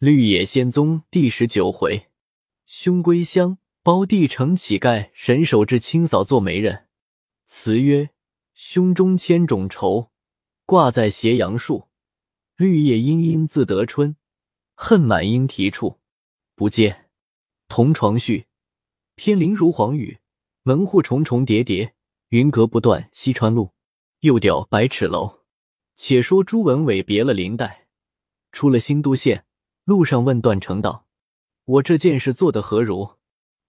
绿野仙踪第十九回，兄归乡，胞弟成乞丐。神手至清扫做媒人。词曰：胸中千种愁，挂在斜阳树。绿叶阴阴自得春，恨满莺啼处。不见同床絮，偏零如黄雨。门户重重叠叠，云阁不断西川路。又吊百尺楼。且说朱文伟别了林黛，出了新都县。路上问段成道：“我这件事做得何如？”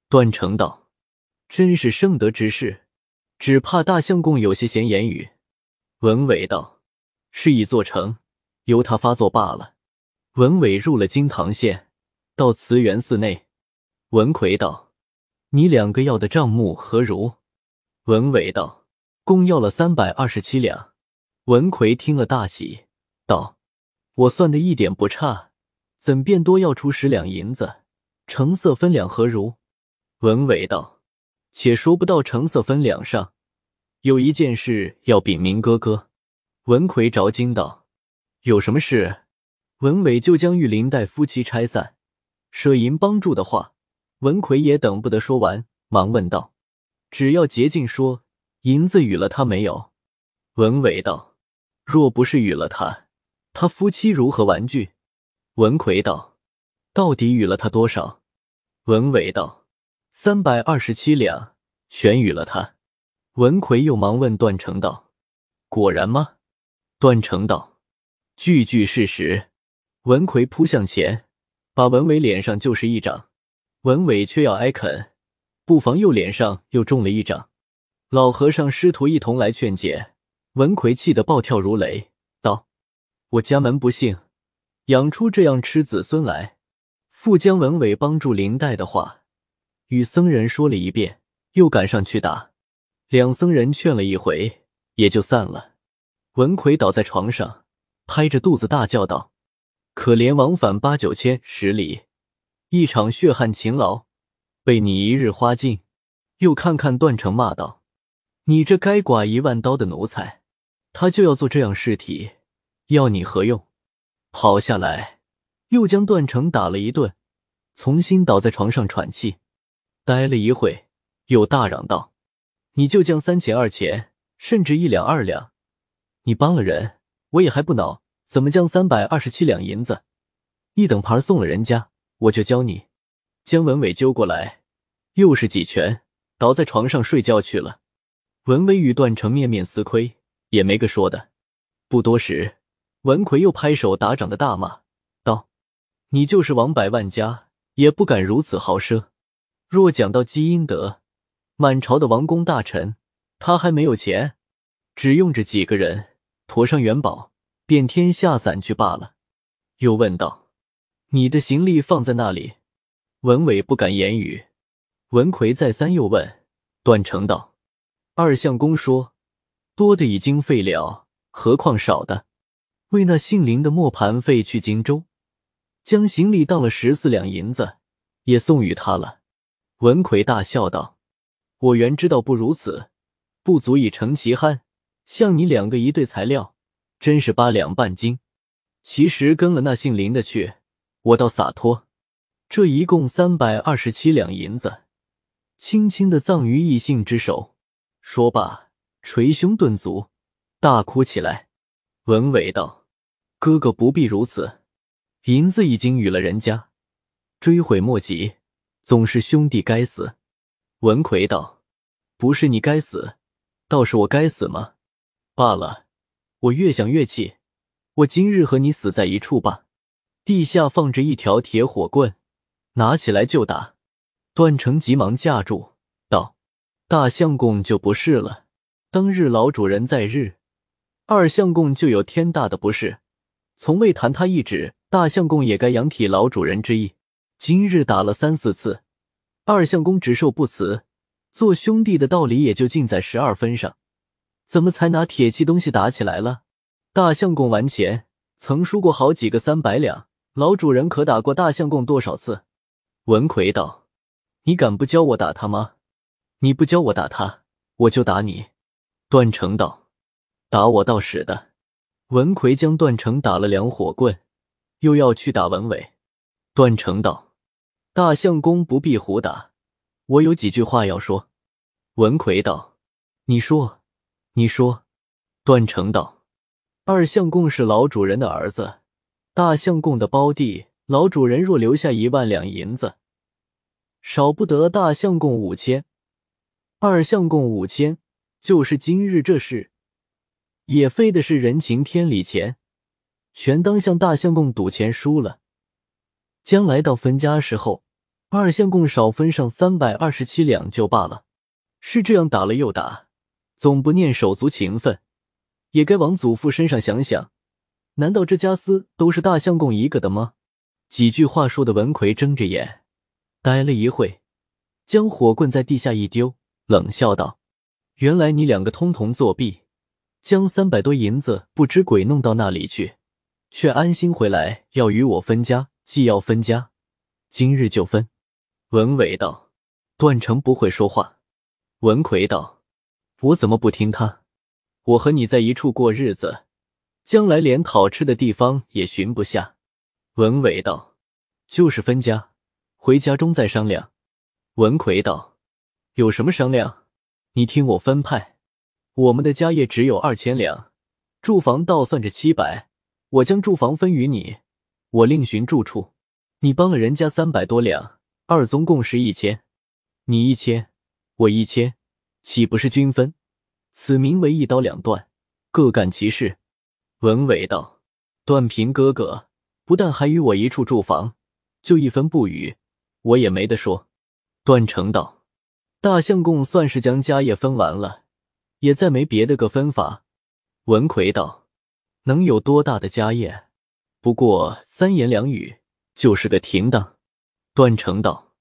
段成道：“真是圣德之事，只怕大相公有些闲言语。”文伟道：“事已做成，由他发作罢了。”文伟入了金堂县，到慈源寺内。文奎道：“你两个要的账目何如？”文伟道：“共要了三百二十七两。”文奎听了大喜，道：“我算的一点不差。”怎便多要出十两银子？成色分两何如？文伟道：“且说不到成色分两上，有一件事要禀明哥哥。”文奎着惊道：“有什么事？”文伟就将玉林带夫妻拆散，舍银帮助的话，文奎也等不得说完，忙问道：“只要捷径说银子与了他没有？”文伟道：“若不是与了他，他夫妻如何玩具？”文奎道：“到底与了他多少？”文伟道：“三百二十七两，全与了他。”文奎又忙问段成道：“果然吗？”段成道：“句句事实。”文奎扑向前，把文伟脸上就是一掌。文伟却要挨啃，不妨右脸上又中了一掌。老和尚师徒一同来劝解，文奎气得暴跳如雷，道：“我家门不幸。”养出这样痴子孙来，傅江文伟帮助林黛的话与僧人说了一遍，又赶上去打。两僧人劝了一回，也就散了。文奎倒在床上，拍着肚子大叫道：“可怜往返八九千十里，一场血汗勤劳，被你一日花尽。”又看看段成，骂道：“你这该剐一万刀的奴才，他就要做这样尸体，要你何用？”跑下来，又将段成打了一顿，重新倒在床上喘气。待了一会，又大嚷道：“你就将三钱二钱，甚至一两二两，你帮了人，我也还不恼。怎么将三百二十七两银子一等盘送了人家？我就教你。”将文伟揪过来，又是几拳，倒在床上睡觉去了。文伟与段成面面思亏，也没个说的。不多时。文奎又拍手打掌的大骂道：“你就是王百万家，也不敢如此豪奢。若讲到积阴德，满朝的王公大臣，他还没有钱，只用着几个人，驮上元宝，遍天下散去罢了。”又问道：“你的行李放在那里？”文伟不敢言语。文奎再三又问段成道：“二相公说，多的已经废了，何况少的？”为那姓林的磨盘费去荆州，将行李当了十四两银子，也送与他了。文奎大笑道：“我原知道不如此，不足以成其酣。像你两个一对材料，真是八两半斤。其实跟了那姓林的去，我倒洒脱。这一共三百二十七两银子，轻轻的葬于异性之手。”说罢，捶胸顿足，大哭起来。文伟道。哥哥不必如此，银子已经与了人家，追悔莫及，总是兄弟该死。文奎道：“不是你该死，倒是我该死吗？罢了，我越想越气，我今日和你死在一处吧。”地下放着一条铁火棍，拿起来就打。段成急忙架住，道：“大相公就不是了，当日老主人在日，二相公就有天大的不是。”从未弹他一指，大相公也该仰体老主人之意。今日打了三四次，二相公只受不辞，做兄弟的道理也就尽在十二分上，怎么才拿铁器东西打起来了？大相公玩钱曾输过好几个三百两，老主人可打过大相公多少次？文奎道：“你敢不教我打他吗？你不教我打他，我就打你。”段成道：“打我倒使的。”文奎将段成打了两火棍，又要去打文伟。段成道：“大相公不必胡打，我有几句话要说。”文奎道：“你说，你说。”段成道：“二相公是老主人的儿子，大相公的胞弟，老主人若留下一万两银子，少不得大相公五千，二相公五千，就是今日这事。”也非的是人情天理钱，全当向大相公赌钱输了，将来到分家时候，二相公少分上三百二十七两就罢了。是这样打了又打，总不念手足情分，也该往祖父身上想想。难道这家私都是大相公一个的吗？几句话说的文奎睁着眼，呆了一会，将火棍在地下一丢，冷笑道：“原来你两个通同作弊。”将三百多银子不知鬼弄到那里去，却安心回来要与我分家。既要分家，今日就分。文伟道：“段成不会说话。”文奎道：“我怎么不听他？我和你在一处过日子，将来连讨吃的地方也寻不下。”文伟道：“就是分家，回家中再商量。”文奎道：“有什么商量？你听我分派。”我们的家业只有二千两，住房倒算着七百，我将住房分与你，我另寻住处。你帮了人家三百多两，二宗共是一千，你一千，我一千，岂不是均分？此名为一刀两断，各干其事。文伟道：“段平哥哥不但还与我一处住房，就一分不与，我也没得说。”段成道：“大相公算是将家业分完了。”也再没别的个分法。文奎道：“能有多大的家业？不过三言两语就是个停当。”段成道：“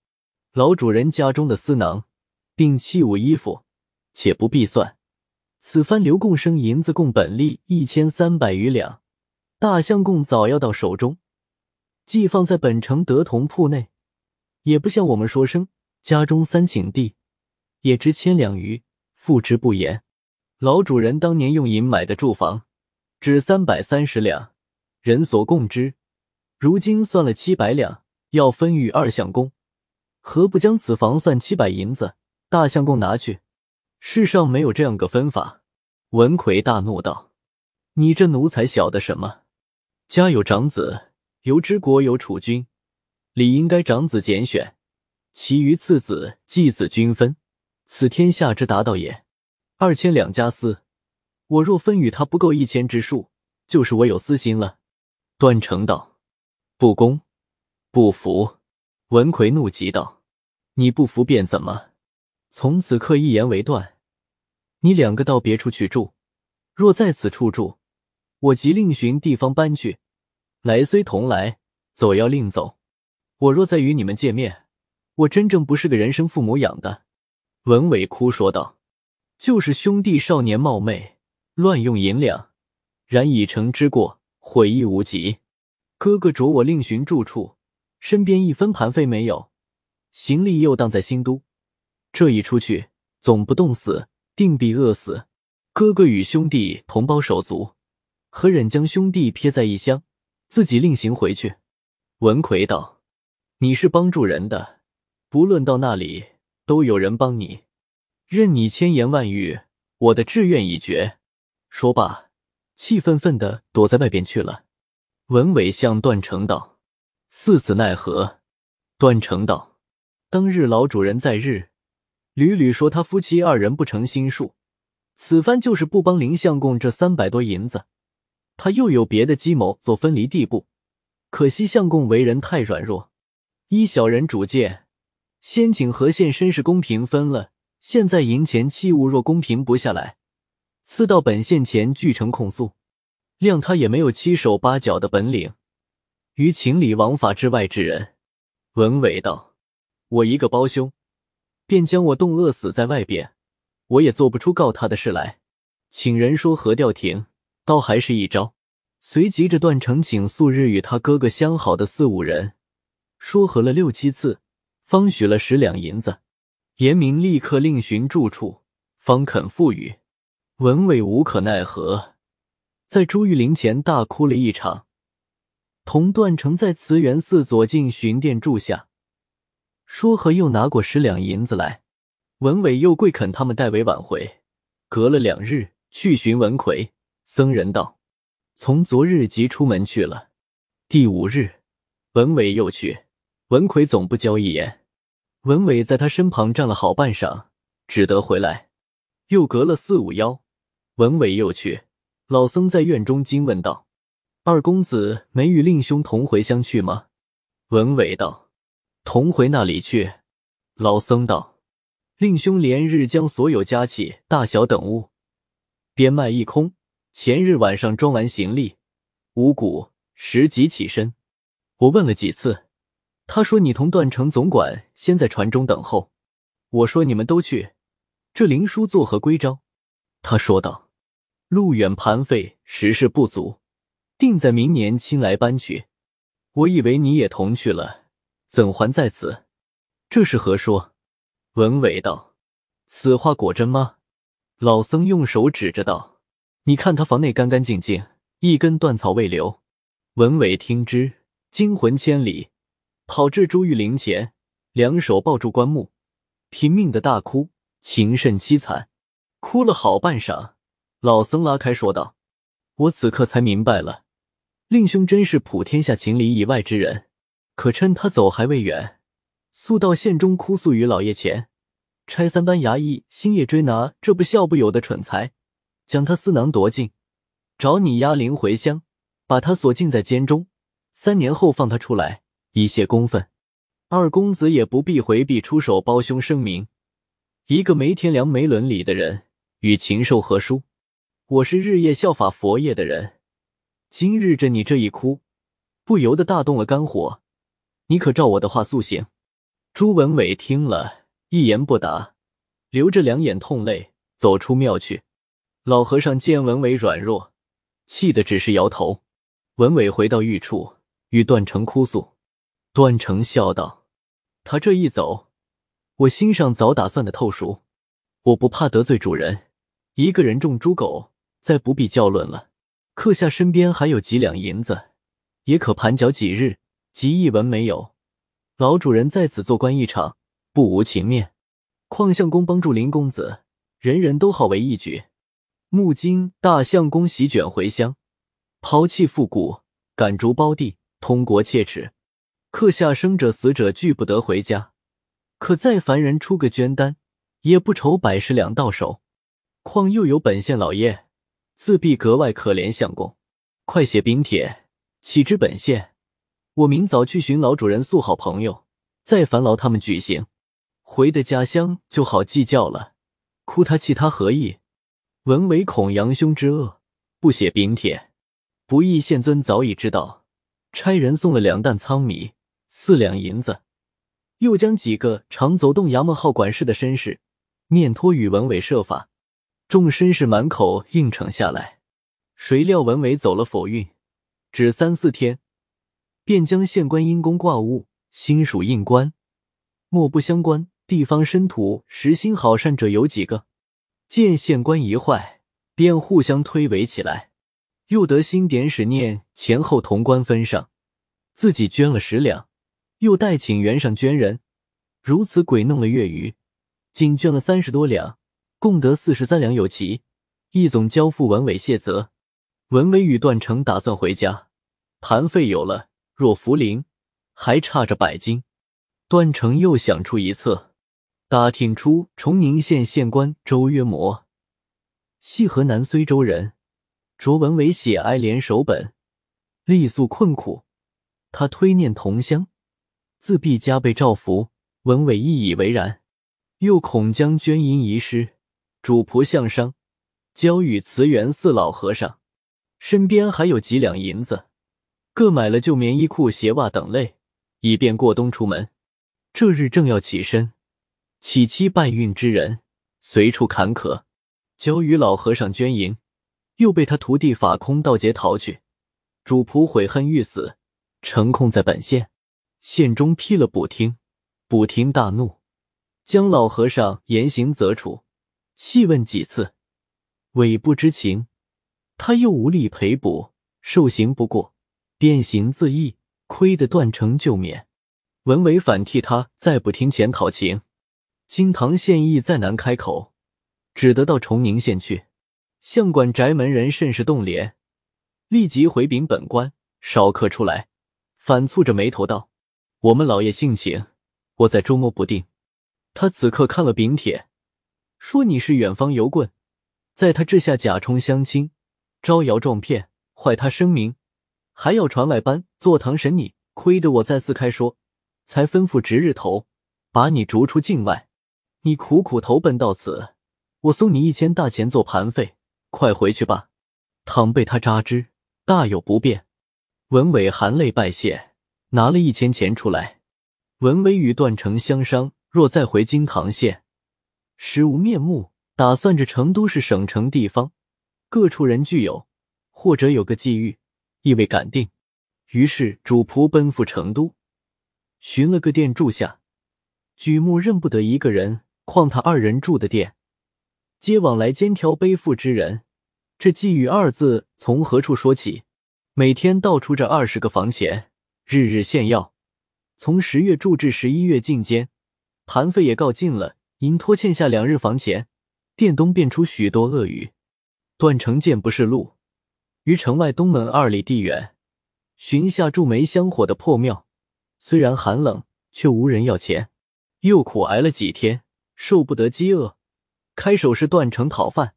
老主人家中的私囊，并器物衣服，且不必算。此番刘共生银子共本利一千三百余两，大相公早要到手中，既放在本城德同铺内，也不向我们说声。家中三顷地，也值千两余，付之不言。”老主人当年用银买的住房，只三百三十两，人所共知。如今算了七百两，要分与二相公，何不将此房算七百银子，大相公拿去？世上没有这样个分法。文奎大怒道：“你这奴才晓得什么？家有长子，由之国有储君，理应该长子拣选，其余次子继子均分，此天下之达道也。”二千两家私，我若分与他不够一千之数，就是我有私心了。段成道，不公，不服！文奎怒极道：“你不服便怎么？从此刻一言为断。你两个到别处去住，若在此处住，我即另寻地方搬去。来虽同来，走要另走。我若再与你们见面，我真正不是个人生父母养的。”文伟哭说道。就是兄弟少年冒昧乱用银两，然已成之过，悔意无极。哥哥着我另寻住处，身边一分盘费没有，行李又当在新都，这一出去，总不冻死，定必饿死。哥哥与兄弟同胞手足，何忍将兄弟撇在异乡，自己另行回去？文奎道：“你是帮助人的，不论到那里，都有人帮你。”任你千言万语，我的志愿已决。说罢，气愤愤的躲在外边去了。文伟向段成道：“四子奈何？”段成道：“当日老主人在日，屡屡说他夫妻二人不成心术，此番就是不帮林相公这三百多银子，他又有别的计谋做分离地步。可惜相公为人太软弱，依小人主见，先请和县绅士公平分了。”现在银钱器物若公平不下来，赐到本县前俱成控诉，谅他也没有七手八脚的本领，于情理王法之外之人。文伟道：“我一个胞兄，便将我冻饿死在外边，我也做不出告他的事来。请人说和调停，倒还是一招。”随即这段成请素日与他哥哥相好的四五人说和了六七次，方许了十两银子。严明立刻另寻住处，方肯付予。文伟无可奈何，在朱玉林前大哭了一场，同段成在慈元寺左近寻殿住下，说和又拿过十两银子来。文伟又跪恳他们代为挽回。隔了两日去寻文奎，僧人道：“从昨日即出门去了。”第五日，文伟又去，文奎总不交一言。文伟在他身旁站了好半晌，只得回来。又隔了四五幺，文伟又去，老僧在院中惊问道。二公子没与令兄同回乡去吗？文伟道：“同回那里去？”老僧道：“令兄连日将所有家器大小等物编卖一空，前日晚上装完行李，五谷时即起身。我问了几次，他说你同段城总管先在船中等候。我说你们都去，这灵书作何归招？他说道：路远盘费，时事不足。”定在明年亲来搬去。我以为你也同去了，怎还在此？这是何说？文伟道：“此话果真吗？”老僧用手指着道：“你看他房内干干净净，一根断草未留。”文伟听之，惊魂千里，跑至朱玉陵前，两手抱住棺木，拼命的大哭，情甚凄惨，哭了好半晌。老僧拉开说道：“我此刻才明白了。”令兄真是普天下情理以外之人，可趁他走还未远，速到县中哭诉于老爷前，差三班衙役星夜追拿这不孝不有的蠢材，将他私囊夺尽，找你押灵回乡，把他锁禁在监中，三年后放他出来，以泄公愤。二公子也不必回避出手包兄声明，一个没天良没伦理的人，与禽兽何殊？我是日夜效法佛业的人。今日着你这一哭，不由得大动了肝火。你可照我的话速行。朱文伟听了一言不答，流着两眼痛泪，走出庙去。老和尚见文伟软弱，气得只是摇头。文伟回到寓处，与段成哭诉。段成笑道：“他这一走，我心上早打算的透熟。我不怕得罪主人，一个人种猪狗，再不必较论了。”客下身边还有几两银子，也可盘缴几日。即一文没有，老主人在此做官一场，不无情面。况相公帮助林公子，人人都好为一举。木金大相公席卷回乡，抛弃复古，赶逐胞弟，通国切齿。客下生者死者俱不得回家，可再凡人出个捐单，也不愁百十两到手。况又有本县老爷。自必格外可怜相公，快写禀帖，启知本县。我明早去寻老主人诉好朋友，再烦劳他们举行。回的家乡就好计较了。哭他气他何意？文为恐杨兄之恶，不写禀帖。不义县尊早已知道，差人送了两担仓米，四两银子，又将几个常走动衙门号管事的绅士面托与文伟设法。众绅士满口应承下来，谁料文伟走了否运，只三四天，便将县官因公挂物、新属印官、莫不相关地方绅土实心好善者有几个，见县官一坏，便互相推诿起来。又得新典史念前后同官分上，自己捐了十两，又代请原上捐人，如此鬼弄了月余，仅捐了三十多两。共得四十三两有奇，一总交付文伟谢责。文伟与段成打算回家，盘费有了，若福临，还差着百金。段成又想出一策，打听出崇宁县县官周约摩系河南睢州人，着文伟写哀联手本，力诉困苦。他推念同乡，自必加倍照拂。文伟亦以为然，又恐将捐银遗失。主仆相商，交与慈元寺老和尚，身边还有几两银子，各买了旧棉衣裤、鞋袜等类，以便过冬出门。这日正要起身，乞妻拜运之人随处坎坷，交与老和尚捐银，又被他徒弟法空盗劫逃去。主仆悔恨欲死，成空在本县，县中批了补听，补听大怒，将老和尚严刑责处。细问几次，伪不知情，他又无力赔补，受刑不过，便行自缢，亏得段成救免。文伟反替他，再不听前讨情。金堂县役再难开口，只得到崇宁县去。相管宅门人甚是动怜，立即回禀本官，少客出来。反蹙着眉头道：“我们老爷性情，我在捉摸不定。”他此刻看了禀帖，说你是远方游棍，在他治下假充相亲，招摇撞骗，坏他声名，还要传外班坐堂审你。亏得我再次开说，才吩咐值日头把你逐出境外。你苦苦投奔到此，我送你一千大钱做盘费。快回去吧！倘被他扎之，大有不便。文伟含泪拜谢，拿了一千钱出来。文威与段成相商，若再回金堂县，实无面目。打算着成都是省城地方，各处人俱有，或者有个际遇，亦未敢定。于是主仆奔赴成都，寻了个店住下。举目认不得一个人，况他二人住的店。皆往来肩挑背负之人，这寄语二字从何处说起？每天倒出这二十个房钱，日日献药。从十月住至十一月进监，盘费也告尽了，因拖欠下两日房钱，店东便出许多恶语。段成见不是路，于城外东门二里地远，寻下住煤香火的破庙，虽然寒冷，却无人要钱。又苦挨了几天，受不得饥饿。开手是断成讨饭，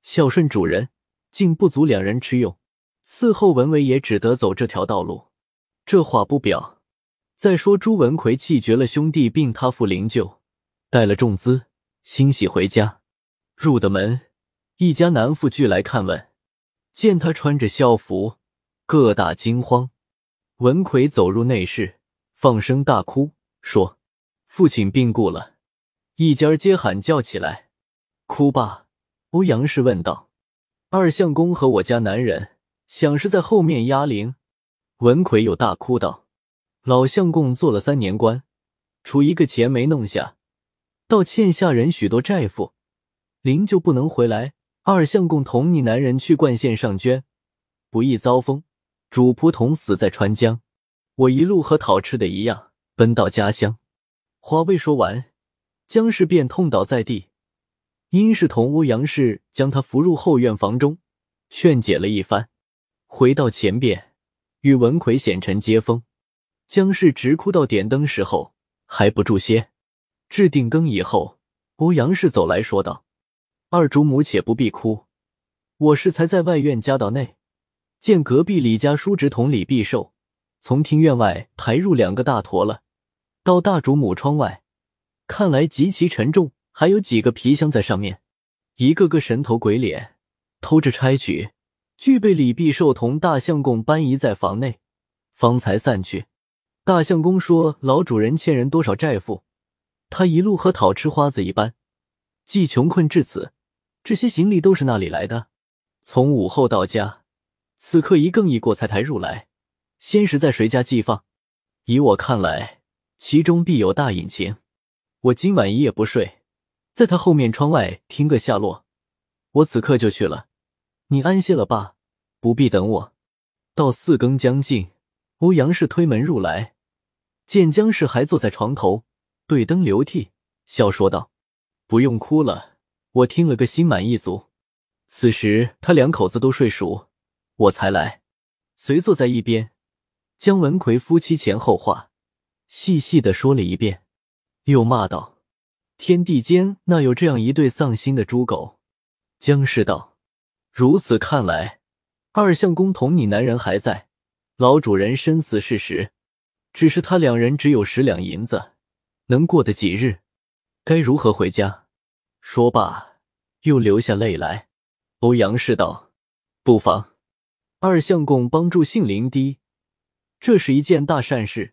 孝顺主人，竟不足两人吃用。伺候文伟也只得走这条道路。这话不表。再说朱文奎气绝了兄弟，并他父灵柩，带了重资，欣喜回家。入的门，一家男妇俱来看问，见他穿着孝服，各大惊慌。文奎走入内室，放声大哭，说：“父亲病故了。”一家皆喊叫起来。哭罢，欧阳氏问道：“二相公和我家男人，想是在后面压铃？”文奎又大哭道：“老相公做了三年官，除一个钱没弄下，倒欠下人许多债负，灵就不能回来。二相公同你男人去灌县上捐，不易遭风，主仆同死在川江。我一路和讨吃的一样，奔到家乡。”话未说完，姜氏便痛倒在地。殷氏同欧阳氏将他扶入后院房中，劝解了一番，回到前边与文奎显臣接风。姜氏直哭到点灯时候还不住歇。至定更以后，欧阳氏走来说道：“二主母且不必哭，我是才在外院家道内，见隔壁李家叔侄同李必寿从庭院外抬入两个大坨了，到大主母窗外，看来极其沉重。”还有几个皮箱在上面，一个个神头鬼脸，偷着差取，俱被李必寿同大相公搬移在房内，方才散去。大相公说老主人欠人多少债负，他一路和讨吃花子一般，既穷困至此，这些行李都是那里来的？从午后到家，此刻一更一过才抬入来，先是在谁家寄放？以我看来，其中必有大隐情。我今晚一夜不睡。在他后面窗外听个下落，我此刻就去了。你安歇了吧，不必等我。到四更将近，欧阳氏推门入来，见姜氏还坐在床头，对灯流涕，笑说道：“不用哭了，我听了个心满意足。”此时他两口子都睡熟，我才来，随坐在一边，姜文奎夫妻前后话细细的说了一遍，又骂道。天地间哪有这样一对丧心的猪狗？姜氏道：“如此看来，二相公同你男人还在，老主人身死是实，只是他两人只有十两银子，能过得几日？该如何回家？”说罢，又流下泪来。欧阳氏道：“不妨，二相公帮助杏林堤，这是一件大善事。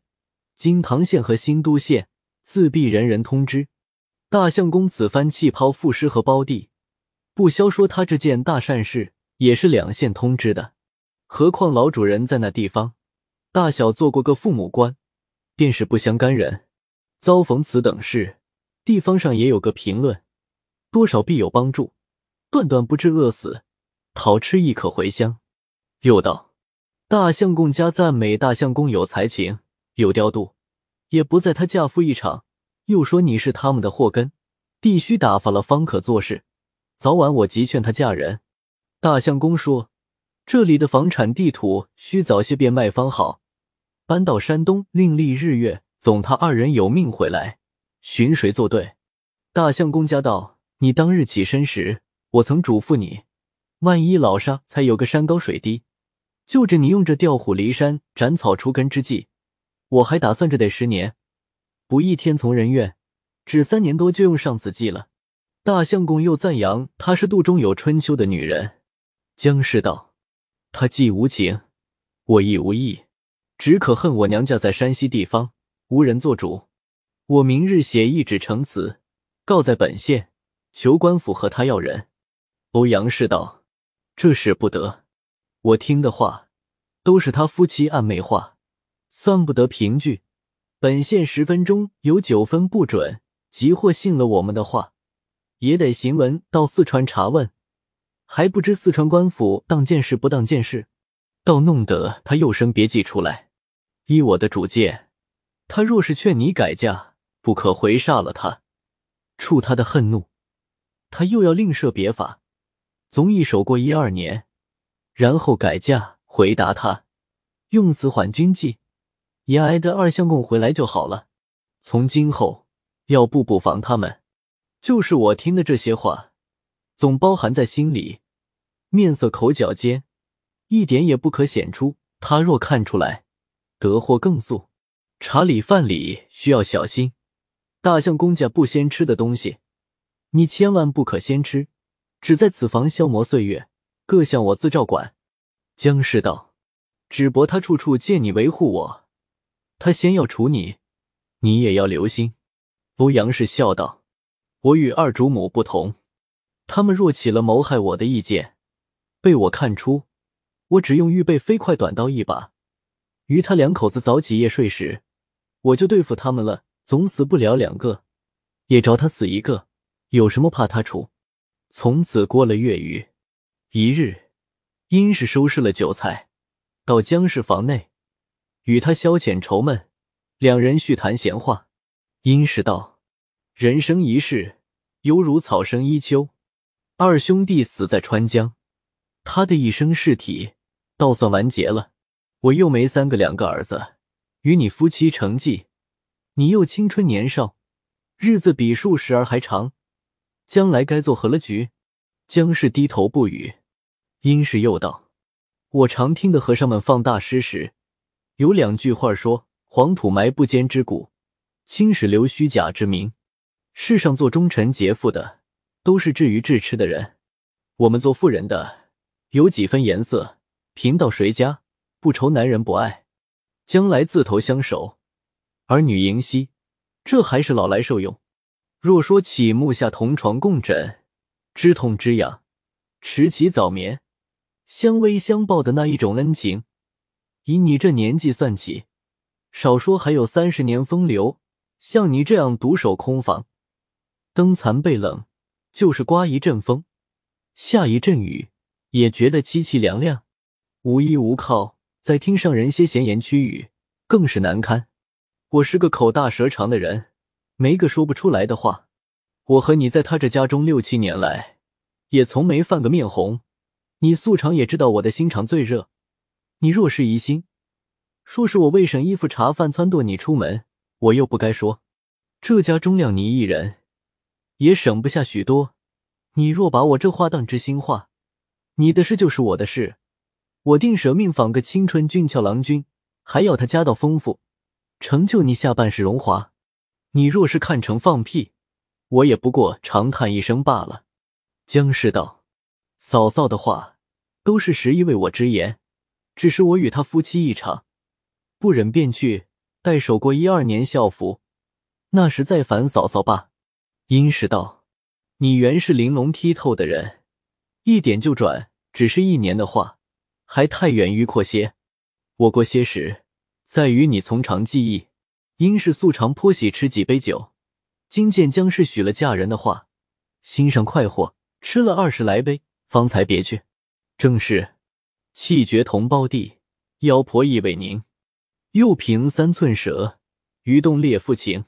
金堂县和新都县自必人人通知。”大相公此番弃抛赋诗和胞弟，不消说他这件大善事也是两县通知的。何况老主人在那地方，大小做过个父母官，便是不相干人。遭逢此等事，地方上也有个评论，多少必有帮助，断断不致饿死。讨吃亦可回乡。又道：大相公家赞美大相公有才情，有调度，也不在他嫁夫一场。又说你是他们的祸根，必须打发了方可做事。早晚我急劝她嫁人。大相公说，这里的房产地土需早些变卖方好，搬到山东另立日月。总他二人有命回来，寻谁作对？大相公家道：你当日起身时，我曾嘱咐你，万一老沙才有个山高水低，就着你用这调虎离山、斩草除根之计，我还打算着得十年。不义天从人愿，只三年多就用上此计了。大相公又赞扬她是肚中有春秋的女人。姜氏道：“她既无情，我亦无义，只可恨我娘家在山西地方无人做主。我明日写一纸呈词，告在本县，求官府和他要人。”欧阳氏道：“这事不得，我听的话都是他夫妻暧昧话，算不得凭据。”本县十分钟有九分不准，即或信了我们的话，也得行文到四川查问，还不知四川官府当件事不当件事，倒弄得他又生别计出来。依我的主见，他若是劝你改嫁，不可回煞了他，触他的恨怒，他又要另设别法，总以守过一二年，然后改嫁。回答他，用此缓军计。也挨得二相公回来就好了。从今后要步步防他们。就是我听的这些话，总包含在心里，面色口角间一点也不可显出。他若看出来，得祸更速。茶里饭里需要小心。大象公家不先吃的东西，你千万不可先吃。只在此房消磨岁月，各项我自照管。江氏道：“只博他处处借你维护我。”他先要处你，你也要留心。欧阳氏笑道：“我与二主母不同，他们若起了谋害我的意见，被我看出，我只用预备飞快短刀一把，于他两口子早起夜睡时，我就对付他们了。总死不了两个，也着他死一个，有什么怕他处？”从此过了月余，一日，殷氏收拾了酒菜，到江氏房内。与他消遣愁闷，两人叙谈闲话。殷氏道：“人生一世，犹如草生一秋。二兄弟死在川江，他的一生事体倒算完结了。我又没三个两个儿子，与你夫妻成继，你又青春年少，日子比数十儿还长，将来该做何了局？”姜氏低头不语。殷氏又道：“我常听的和尚们放大师时。”有两句话说：“黄土埋不坚之骨，青史留虚假之名。”世上做忠臣节妇的，都是至于至痴的人。我们做妇人的，有几分颜色，贫到谁家，不愁男人不爱，将来自投相守，儿女迎惜，这还是老来受用。若说起木下同床共枕，知痛知痒，迟起早眠，相偎相抱的那一种恩情。以你这年纪算起，少说还有三十年风流。像你这样独守空房，灯残被冷，就是刮一阵风，下一阵雨，也觉得凄凄凉凉，无依无靠，再听上人些闲言曲语，更是难堪。我是个口大舌长的人，没个说不出来的话。我和你在他这家中六七年来，也从没犯个面红。你素常也知道我的心肠最热。你若是疑心，说是我为省衣服茶饭撺掇你出门，我又不该说。这家中亮你一人，也省不下许多。你若把我这话当知心话，你的事就是我的事，我定舍命访个青春俊俏郎君，还要他家道丰富，成就你下半世荣华。你若是看成放屁，我也不过长叹一声罢了。江氏道：“嫂嫂的话，都是实意为我之言。”只是我与他夫妻一场，不忍便去，待守过一二年校服，那时再烦嫂嫂罢。殷氏道：“你原是玲珑剔透的人，一点就转，只是一年的话，还太远迂阔些。我过些时，在于你从长计议。”殷氏素常颇喜吃几杯酒，今见江氏许了嫁人的话，心上快活，吃了二十来杯，方才别去。正是。气绝同胞弟，妖婆意未宁，又凭三寸舌，鱼动烈妇情。